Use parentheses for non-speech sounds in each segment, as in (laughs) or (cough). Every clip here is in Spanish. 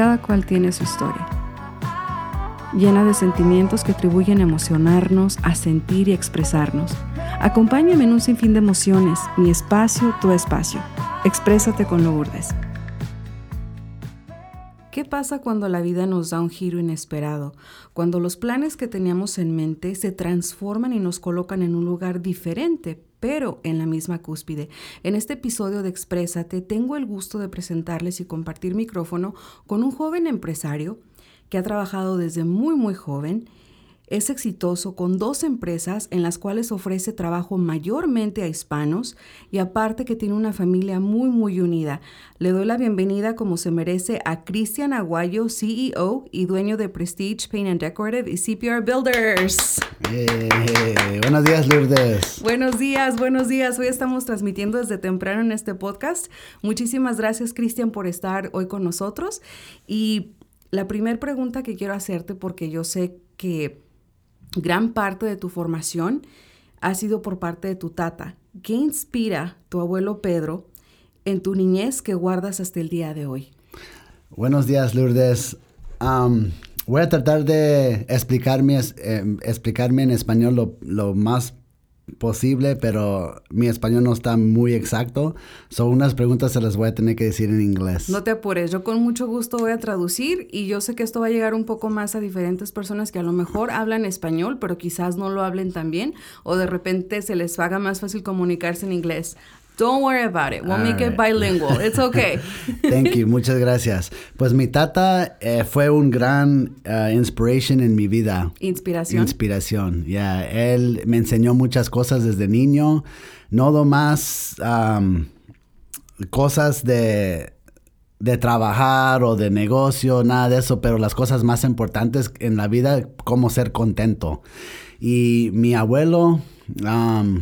cada cual tiene su historia, llena de sentimientos que atribuyen a emocionarnos, a sentir y expresarnos. Acompáñame en un sinfín de emociones, mi espacio, tu espacio. Exprésate con Lourdes. ¿Qué pasa cuando la vida nos da un giro inesperado? Cuando los planes que teníamos en mente se transforman y nos colocan en un lugar diferente, pero en la misma cúspide. En este episodio de Exprésate tengo el gusto de presentarles y compartir micrófono con un joven empresario que ha trabajado desde muy muy joven es exitoso con dos empresas en las cuales ofrece trabajo mayormente a hispanos y aparte que tiene una familia muy muy unida. Le doy la bienvenida como se merece a Cristian Aguayo, CEO y dueño de Prestige Paint and Decorative y CPR Builders. buenos días Lourdes. Buenos días, buenos días. Hoy estamos transmitiendo desde temprano en este podcast. Muchísimas gracias Cristian por estar hoy con nosotros y la primera pregunta que quiero hacerte porque yo sé que gran parte de tu formación ha sido por parte de tu tata. ¿Qué inspira tu abuelo Pedro en tu niñez que guardas hasta el día de hoy? Buenos días, Lourdes. voy a tratar de explicarme, eh, explicarme en español lo, lo más posible, pero mi español no está muy exacto. Son unas preguntas se las voy a tener que decir en inglés. No te apures, yo con mucho gusto voy a traducir y yo sé que esto va a llegar un poco más a diferentes personas que a lo mejor hablan español, pero quizás no lo hablen tan bien o de repente se les haga más fácil comunicarse en inglés. Don't worry about it. We'll make it bilingual. It's (laughs) okay. Thank you. Muchas gracias. Pues mi tata eh, fue un gran uh, inspiration en mi vida. Inspiración. Inspiración. Ya. Él me enseñó muchas cosas desde niño. No más um, cosas de de trabajar o de negocio, nada de eso, pero las cosas más importantes en la vida, cómo ser contento. Y mi abuelo, um,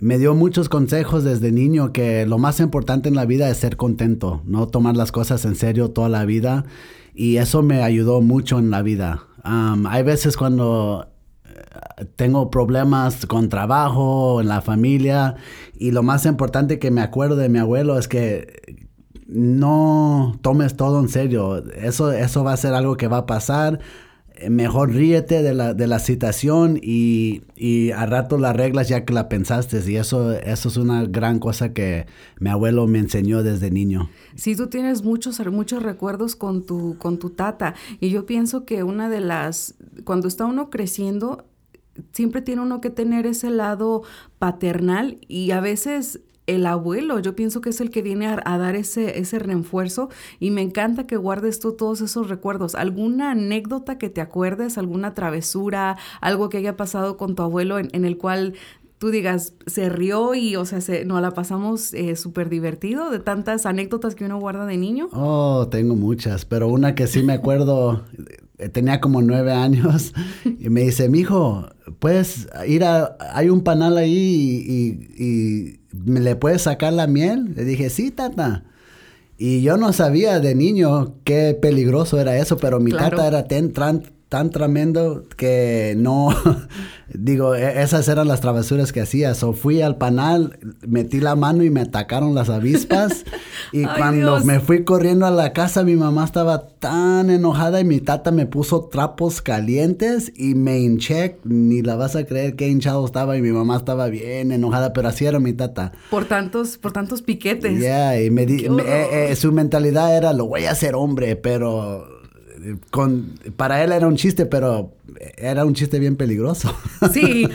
me dio muchos consejos desde niño que lo más importante en la vida es ser contento, no tomar las cosas en serio toda la vida. Y eso me ayudó mucho en la vida. hay veces cuando eh, tengo problemas con trabajo, en la familia, y lo más importante que me acuerdo de mi abuelo es que no tomes todo en serio. Eso, eso va a ser algo que va a pasar mejor ríete de la, de la situación y, y a rato las reglas ya que la pensaste. Y eso, eso es una gran cosa que mi abuelo me enseñó desde niño. Sí, tú tienes muchos, muchos recuerdos con tu, con tu tata. Y yo pienso que una de las, cuando está uno creciendo, siempre tiene uno que tener ese lado paternal y a veces el abuelo, yo pienso que es el que viene a, dar ese, ese refuerzo y me encanta que guardes tú todos esos recuerdos. ¿Alguna anécdota que te acuerdes, alguna travesura, algo que haya pasado con tu abuelo en, el cual tú digas, se rió y, o sea, se, nos la pasamos eh, súper divertido de tantas anécdotas que uno guarda de niño? Oh, tengo muchas, pero una que sí me acuerdo, eh, tenía como nueve años y me dice, mijo, puedes ir a, hay un panal ahí y ¿me le puedes sacar la miel? Le dije, sí, tata. Y yo no sabía de niño qué peligroso era eso, pero mi tata era ten, tan tremendo que no, (laughs) digo, e, esas eran las travesuras que hacía. So fui al panal, metí la mano y me atacaron las avispas. (laughs) y cuando me fui corriendo a la casa, mi mamá estaba tan enojada y mi tata me puso trapos calientes y me hinché. Ni la vas a creer qué hinchado estaba y mi mamá estaba bien enojada, pero así era mi tata. Por tantos, por tantos piquetes. Ya, y me, di, eh, eh, su mentalidad era, lo voy a hacer hombre, pero con, para él era un chiste, pero era un chiste bien peligroso. Sí,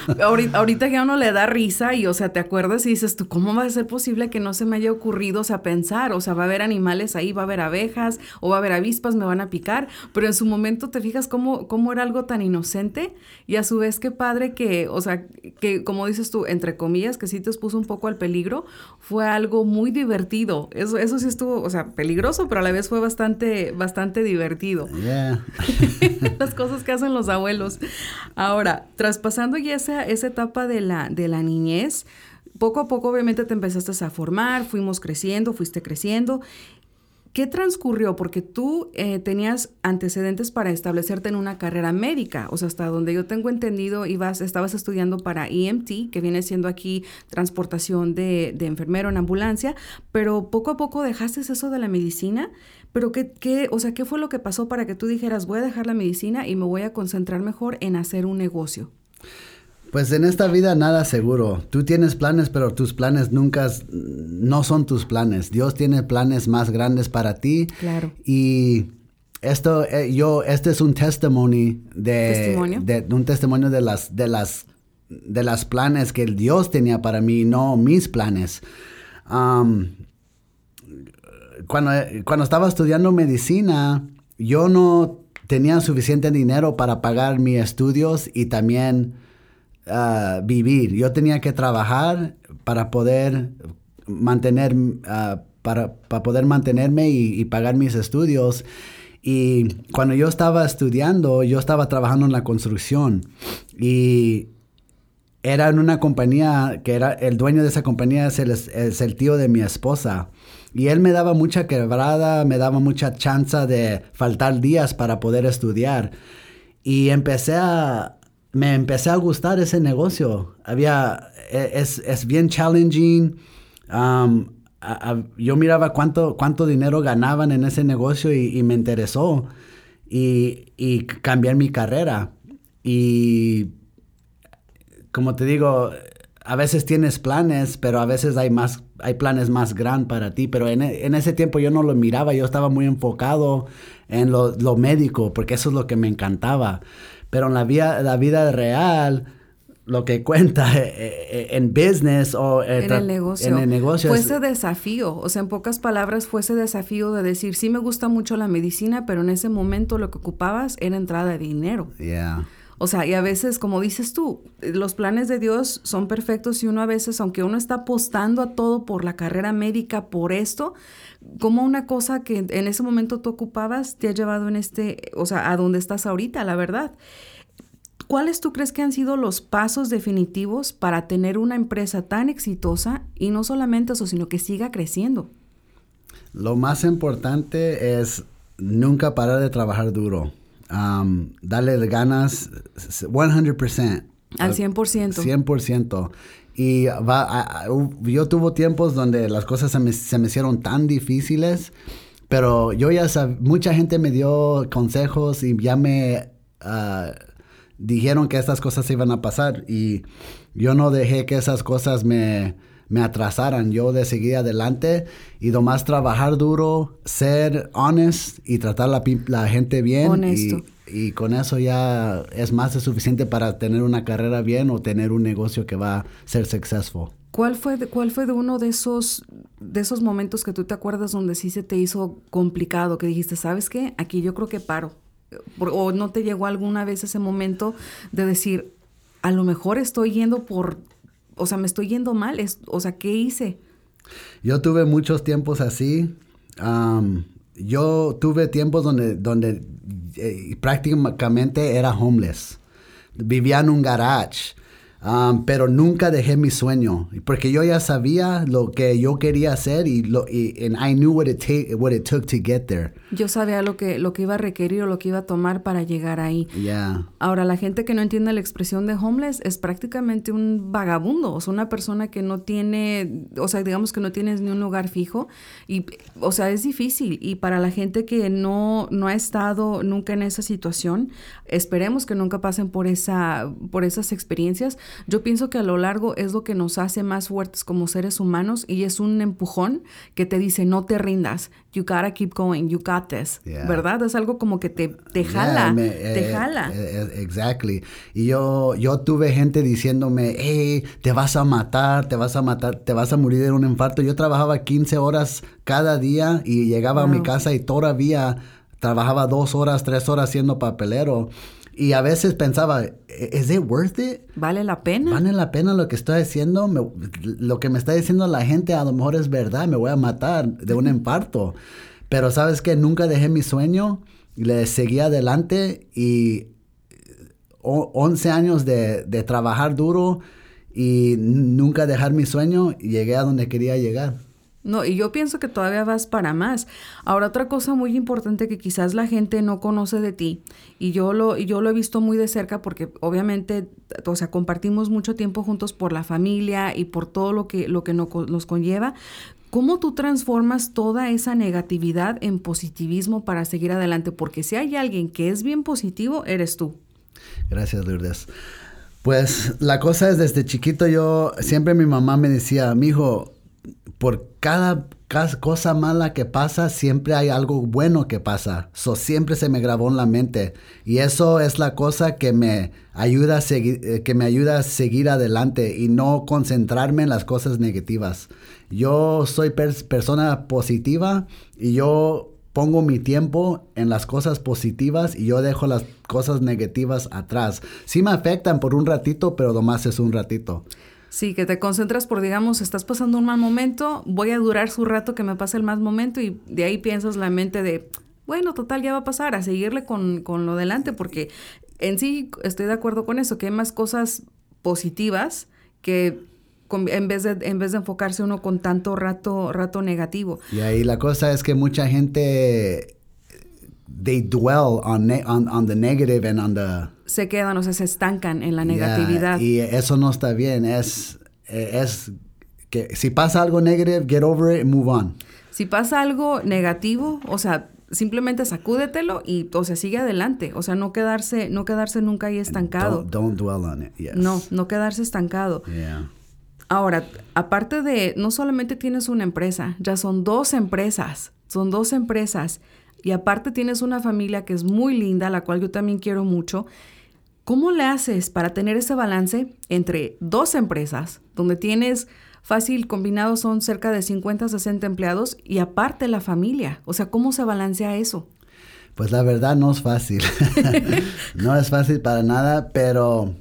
ahorita, que a uno le da risa y, o sea, te acuerdas y dices tú, ¿cómo va a ser posible que no se me haya ocurrido, o sea, pensar? O sea, va a haber animales ahí, va a haber abejas o va a haber avispas, me van a picar, pero en su momento te fijas cómo, cómo era algo tan inocente y a su vez qué padre que, o sea, que como dices tú, entre comillas, que sí te expuso un poco al peligro, fue algo muy divertido. Eso, eso sí estuvo, o sea, peligroso, pero a la vez fue bastante, bastante divertido. (laughs) Las cosas que hacen los abuelos. Ahora, traspasando ya esa, esa etapa de la, de la niñez, poco a poco obviamente te empezaste a formar, fuimos creciendo, fuiste creciendo. ¿Qué transcurrió? Porque tú eh, tenías antecedentes para establecerte en una carrera médica, o sea, hasta donde yo tengo entendido, ibas, estabas estudiando para EMT, que viene siendo aquí transportación de, de enfermero en ambulancia, pero poco a poco dejaste eso de la medicina. Pero qué, qué, o sea, ¿qué fue lo que pasó para que tú dijeras, voy a dejar la medicina y me voy a concentrar mejor en hacer un negocio? Pues en esta vida nada seguro. Tú tienes planes, pero tus planes nunca no son tus planes. Dios tiene planes más grandes para ti. Claro. Y esto, eh, yo, este es un testimonio de, de, un testimonio de las, de las, de las planes que Dios tenía para mí, no mis planes. Um, cuando, cuando estaba estudiando medicina, yo no tenía suficiente dinero para pagar mis estudios y también vivir. Yo tenía que trabajar para poder mantener, uh, para, para, poder mantenerme y, y, pagar mis estudios. Y cuando yo estaba estudiando, yo estaba trabajando en la construcción y era en una compañía que era el dueño de esa compañía es el, es el tío de mi esposa. Y él me daba mucha quebrada, me daba mucha chance de faltar días para poder estudiar. Y empecé a, me empecé a gustar ese negocio. Había, e, es, es bien challenging. Um, yo miraba cuánto, cuánto dinero ganaban en ese negocio y, me interesó. Y, y cambiar mi carrera. Y como te digo, a veces tienes planes, pero a veces hay más, hay planes más grandes para ti. Pero en, en, ese tiempo yo no lo miraba, yo estaba muy enfocado en lo, lo médico, porque eso es lo que me encantaba. Pero en la vida, la vida real, lo que cuenta eh, (laughs) eh, en business o en el negocio. En el negocio fue ese desafío, o sea, en pocas palabras, fue ese desafío de decir, sí me gusta mucho la medicina, pero en ese momento lo que ocupabas era entrada de dinero. Yeah. O sea, y a veces, como dices tú, los planes de Dios son perfectos y uno a veces, aunque uno está apostando a todo por la carrera médica, por esto, como una cosa que en ese momento tú ocupabas te ha llevado en este, o sea, a donde estás ahorita, la verdad. ¿Cuáles tú crees que han sido los pasos definitivos para tener una empresa tan exitosa y no solamente eso, sino que siga creciendo? Lo más importante es nunca parar de trabajar duro. Um, darle ganas 100%. Al 100%. 100%. Y va, yo tuve tiempos donde las cosas se me, se me hicieron tan difíciles, pero yo ya sabía, mucha gente me dio consejos y ya me uh, dijeron que estas cosas iban a pasar y yo no dejé que esas cosas me, me atrasaran. Yo de seguir adelante y nomás trabajar duro, ser honest y tratar la, la gente bien. Honesto. Y, y, con eso ya es más de suficiente para tener una carrera bien o tener un negocio que va a ser successful. ¿Cuál fue, de, ¿Cuál fue de uno de esos, de esos momentos que tú te acuerdas donde sí se te hizo complicado, que dijiste, ¿sabes qué? Aquí yo creo que paro. O no te llegó alguna vez ese momento de decir, a lo mejor estoy yendo por o sea, me estoy yendo mal, es, o sea, ¿qué hice? Yo tuve muchos tiempos así. yo tuve tiempos donde, donde eh, prácticamente era homeless. Vivía en un garage. Um, pero nunca dejé mi sueño porque yo ya sabía lo que yo quería hacer y lo y and I knew what it take what it took to get there. Yo sabía lo que lo que iba a requerir o lo que iba a tomar para llegar ahí. Yeah. Ahora la gente que no entiende la expresión de homeless es prácticamente un vagabundo, o sea, una persona que no tiene, o sea, digamos que no tienes ni un lugar fijo y o sea, es difícil y para la gente que no no ha estado nunca en esa situación, esperemos que nunca pasen por esa por esas experiencias yo pienso que a lo largo es lo que nos hace más fuertes como seres humanos y es un empujón que te dice no te rindas, you gotta keep going, you got this, ¿verdad? Es algo como que te, te jala, te eh, jala. Eh, eh, exactly. Y yo, yo tuve gente diciéndome, hey, te vas a matar, te vas a matar, te vas a morir de un infarto. Yo trabajaba 15 horas cada día y llegaba a mi casa y todavía trabajaba dos horas, tres horas siendo papelero. Y a veces pensaba, ¿es it worth it? ¿Vale la pena? ¿Vale la pena lo que estoy haciendo? lo que me está diciendo la gente a lo mejor es verdad, me voy a matar de un infarto. Pero sabes que nunca dejé mi sueño, le seguí adelante y 11 años de, de trabajar duro y nunca dejar mi sueño, y llegué a donde quería llegar. No, y yo pienso que todavía vas para más. Ahora, otra cosa muy importante que quizás la gente no conoce de ti, y yo lo, yo lo he visto muy de cerca porque obviamente, o sea, compartimos mucho tiempo juntos por la familia y por todo lo que, lo que nos conlleva. ¿Cómo tú transformas toda esa negatividad en positivismo para seguir adelante? Porque si hay alguien que es bien positivo, eres tú. Gracias, Lourdes. Pues la cosa es, desde chiquito yo, siempre mi mamá me decía, mi hijo, por cada, cosa mala que pasa, siempre hay algo bueno que pasa. Eso siempre se me grabó en la mente. Y eso es la cosa que me ayuda a seguir, eh, que me ayuda a seguir adelante y no concentrarme en las cosas negativas. Yo soy persona positiva y yo pongo mi tiempo en las cosas positivas y yo dejo las cosas negativas atrás. Sí me afectan por un ratito, pero nomás es un ratito. Sí, que te concentras por, digamos, estás pasando un mal momento, voy a durar su rato que me pase el mal momento y de ahí piensas la mente de, bueno, total, ya va a pasar, a seguirle con, con lo delante, porque en sí estoy de acuerdo con eso, que hay más cosas positivas que en vez de en vez de enfocarse uno con tanto rato rato negativo. Y ahí la cosa es que mucha gente they dwell on, on, on the negative and on the se quedan, o sea, se estancan en la negatividad. y eso no está bien. Es, es que si pasa algo negativo, get over it, move on. Si pasa algo negativo, o sea, simplemente sacúdetelo y, o sea, sigue adelante. O sea, no quedarse, no quedarse nunca ahí estancado. Don't, dwell on it, yes. No, no quedarse estancado. Ahora, aparte de, no solamente tienes una empresa, ya son dos empresas, son dos empresas. Y aparte tienes una familia que es muy linda, la cual yo también quiero mucho. ¿Cómo le haces para tener ese balance entre dos empresas, donde tienes fácil combinado son cerca de 50, 60 empleados y aparte la familia? O sea, ¿cómo se balancea eso? Pues la verdad no es fácil. (laughs) (laughs) no es fácil para nada, pero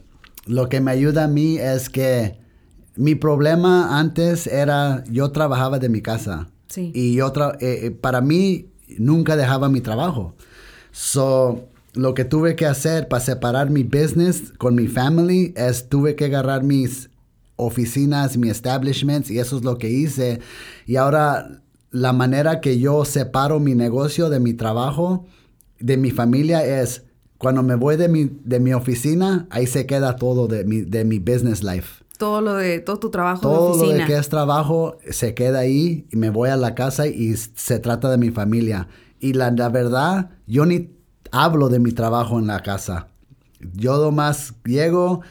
lo que me ayuda a mí es que mi problema antes era yo trabajaba de mi casa. Sí. Y yo eh, eh, para mí nunca dejaba mi trabajo. So, lo que tuve que hacer para separar mi business con mi family es tuve que agarrar mis oficinas, mis establishments y eso es lo que hice. Y ahora la manera que yo separo mi negocio de mi trabajo, de mi familia es cuando me voy de mi, de mi oficina, ahí se queda todo de mi, de mi business life. Todo lo de, todo tu trabajo todo de oficina. Todo lo que es trabajo se queda ahí y me voy a la casa y se trata de mi familia. Y la, la verdad, yo ni hablo de mi trabajo en la casa. Yo nomás llego,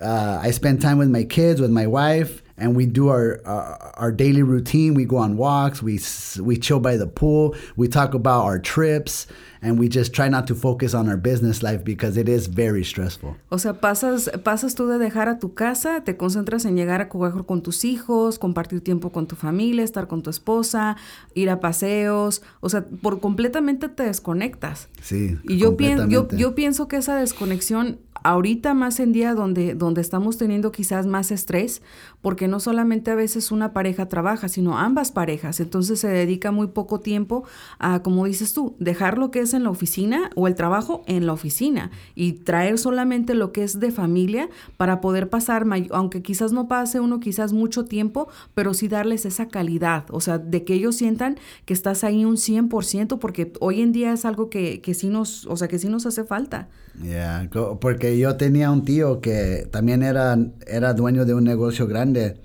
uh, I spend time with my kids, with my wife, and we do our, uh, our daily routine. We go on walks, we, we chill by the pool, we talk about our trips, and we just try not to focus on our business life because it is very stressful. O sea, pasas, pasas tú de dejar a tu casa, te concentras en llegar a jugar con tus hijos, compartir tiempo con tu familia, estar con tu esposa, ir a paseos, o sea, por completamente te desconectas. Sí. Y yo, pienso yo, yo pienso que esa desconexión ahorita más en día donde, donde estamos teniendo quizás más estrés, porque no solamente a veces una pareja trabaja, sino ambas parejas, entonces se dedica muy poco tiempo a, como dices tú, dejar lo que es en la oficina o el trabajo en la oficina y traer solamente lo que es de familia para poder pasar, aunque quizás no pase uno quizás mucho tiempo, pero sí darles esa calidad, o sea, de que ellos sientan que estás ahí un 100%, porque hoy en día es algo que, que sí nos, o sea, que sí nos hace falta. Ya, porque yo tenía un tío que también era, era dueño de un negocio grande,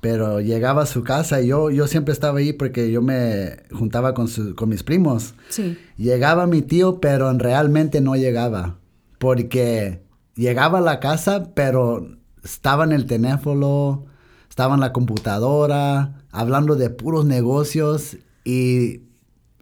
pero llegaba a su casa y yo, yo siempre estaba ahí porque yo me juntaba con, con mis primos. Sí. Llegaba mi tío, pero realmente no llegaba, porque llegaba a la casa, pero estaba en el teléfono, estaba en la computadora, hablando de puros negocios y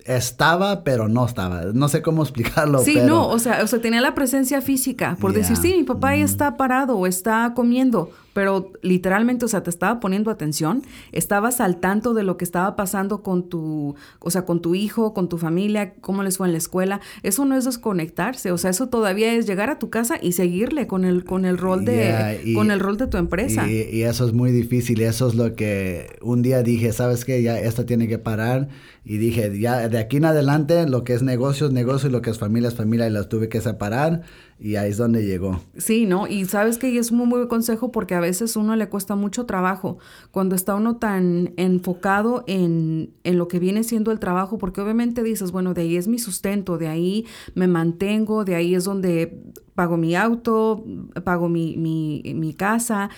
estaba, pero no estaba. No sé cómo explicarlo. Sí, no, o sea, o sea, tenía la presencia física, por decir, sí, mi papá ya está parado o está comiendo, pero literalmente, o sea, te estaba poniendo atención, estabas al tanto de lo que estaba pasando con tu, o sea, con tu hijo, con tu familia, cómo les fue en la escuela. Eso no es desconectarse, o sea, eso todavía es llegar a tu casa y seguirle con el, con el rol de, con el rol de tu empresa. Y, y, eso es muy difícil eso es lo que un día dije, ¿sabes qué? Ya esto tiene que parar y dije, ya de aquí en adelante lo que es negocios, negocio y lo que es familia es familia y las tuve que separar Y ahí es donde llegó. Sí, ¿no? Y sabes que es un muy buen consejo porque a veces uno le cuesta mucho trabajo cuando está uno tan enfocado en, en, lo que viene siendo el trabajo, porque obviamente dices, bueno, de ahí es mi sustento, de ahí me mantengo, de ahí es donde pago mi auto, pago mi, mi, mi casa.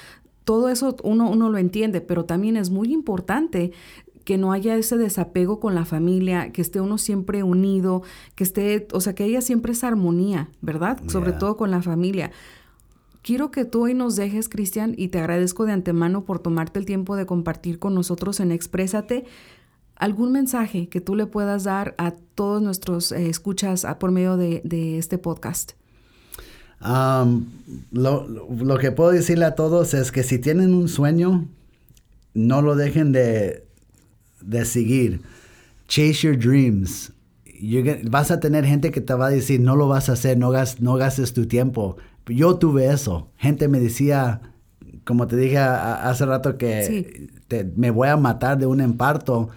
Todo eso uno, uno lo entiende, pero también es muy importante que no haya ese desapego con la familia, que esté uno siempre unido, que esté, o sea, que haya siempre esa armonía, ¿verdad? Sobre todo con la familia. Quiero que tú hoy nos dejes, Cristian, y te agradezco de antemano por tomarte el tiempo de compartir con nosotros en Exprésate algún mensaje que tú le puedas dar a todos nuestros eh, escuchas por medio de, este podcast. Um, lo, lo, que puedo decirle a todos es que si tienen un sueño, no lo dejen de, de seguir. Chase your dreams. vas a tener gente que te va a decir, no lo vas a hacer, no, no gastes tu tiempo. Yo tuve eso. Gente me decía, como te dije hace rato, que me voy a matar de un emparto.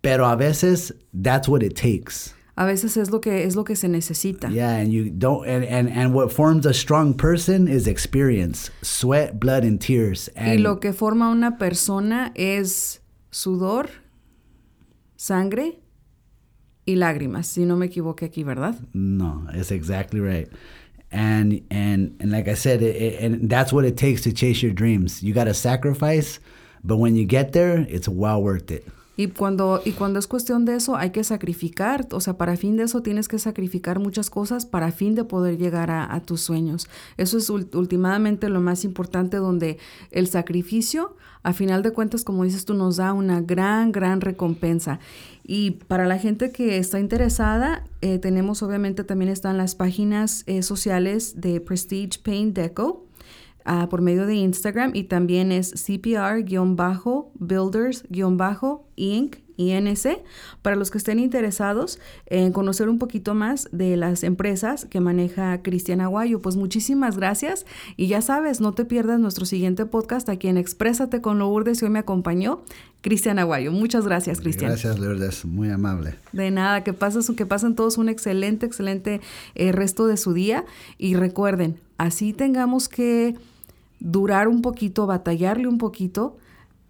Pero a veces, that's what it takes. A veces es lo que es lo que se necesita. Yeah, and you don't and, and, and what forms a strong person is experience, sweat, blood and tears. y lo que forma una persona es sudor, sangre y lágrimas, si no me equivoqué aquí, ¿verdad? No, it's exactly right. And and and like I said, it, and that's what it takes to chase your dreams. You got to sacrifice, but when you get there, it's well worth it. Y cuando, y cuando es cuestión de eso, hay que sacrificar, o sea, para fin de eso tienes que sacrificar muchas cosas para fin de poder llegar a, tus sueños. Eso es últimamente lo más importante, donde el sacrificio, a final de cuentas, como dices tú, nos da una gran, gran recompensa. Y para la gente que está interesada, eh, tenemos obviamente también están las páginas eh, sociales de Prestige Paint Deco Ah, por medio de Instagram y también es CPR-Builders-Inc. INC, para los que estén interesados en conocer un poquito más de las empresas que maneja Cristian Aguayo. Pues muchísimas gracias y ya sabes, no te pierdas nuestro siguiente podcast aquí en Exprésate con Lourdes. Hoy me acompañó Cristian Aguayo. Muchas gracias, Cristian. Gracias, Lourdes. Muy amable. De nada, que, pasen, que pasen todos un excelente, excelente eh, resto de su día y recuerden, así tengamos que durar un poquito, batallarle un poquito,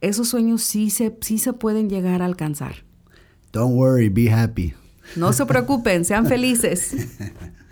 esos sueños sí se, sí se pueden llegar a alcanzar. Don't worry, be happy. No se preocupen, sean felices. (laughs)